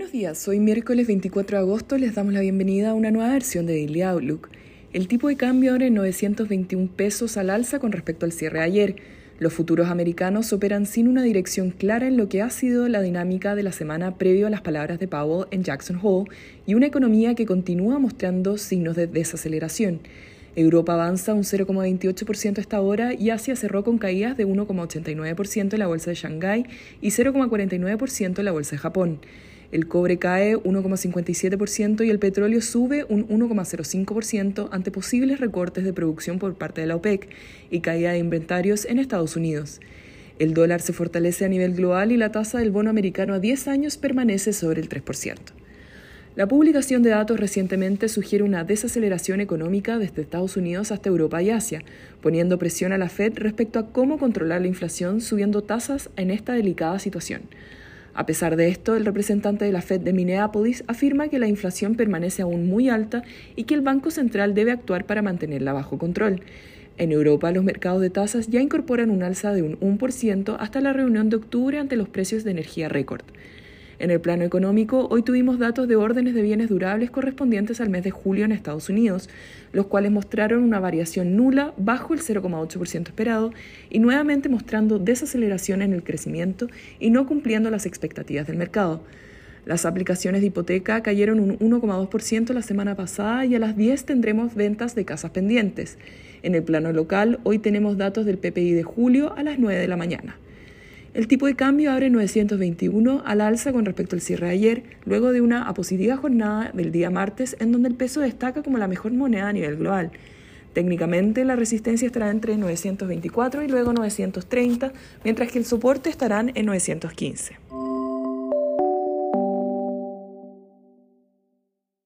Buenos días, hoy miércoles 24 de agosto les damos la bienvenida a una nueva versión de Daily Outlook. El tipo de cambio ahora en 921 pesos al alza con respecto al cierre de ayer. Los futuros americanos operan sin una dirección clara en lo que ha sido la dinámica de la semana previo a las palabras de Powell en Jackson Hole y una economía que continúa mostrando signos de desaceleración. Europa avanza un 0,28% a esta hora y Asia cerró con caídas de 1,89% en la bolsa de Shanghái y 0,49% en la bolsa de Japón. El cobre cae 1,57% y el petróleo sube un 1,05% ante posibles recortes de producción por parte de la OPEC y caída de inventarios en Estados Unidos. El dólar se fortalece a nivel global y la tasa del bono americano a 10 años permanece sobre el 3%. La publicación de datos recientemente sugiere una desaceleración económica desde Estados Unidos hasta Europa y Asia, poniendo presión a la Fed respecto a cómo controlar la inflación subiendo tasas en esta delicada situación. A pesar de esto, el representante de la Fed de Minneapolis afirma que la inflación permanece aún muy alta y que el Banco Central debe actuar para mantenerla bajo control. En Europa, los mercados de tasas ya incorporan un alza de un 1% hasta la reunión de octubre ante los precios de energía récord. En el plano económico, hoy tuvimos datos de órdenes de bienes durables correspondientes al mes de julio en Estados Unidos, los cuales mostraron una variación nula bajo el 0,8% esperado y nuevamente mostrando desaceleración en el crecimiento y no cumpliendo las expectativas del mercado. Las aplicaciones de hipoteca cayeron un 1,2% la semana pasada y a las 10 tendremos ventas de casas pendientes. En el plano local, hoy tenemos datos del PPI de julio a las 9 de la mañana. El tipo de cambio abre 921 al alza con respecto al cierre de ayer, luego de una positiva jornada del día martes en donde el peso destaca como la mejor moneda a nivel global. Técnicamente la resistencia estará entre 924 y luego 930, mientras que el soporte estará en 915.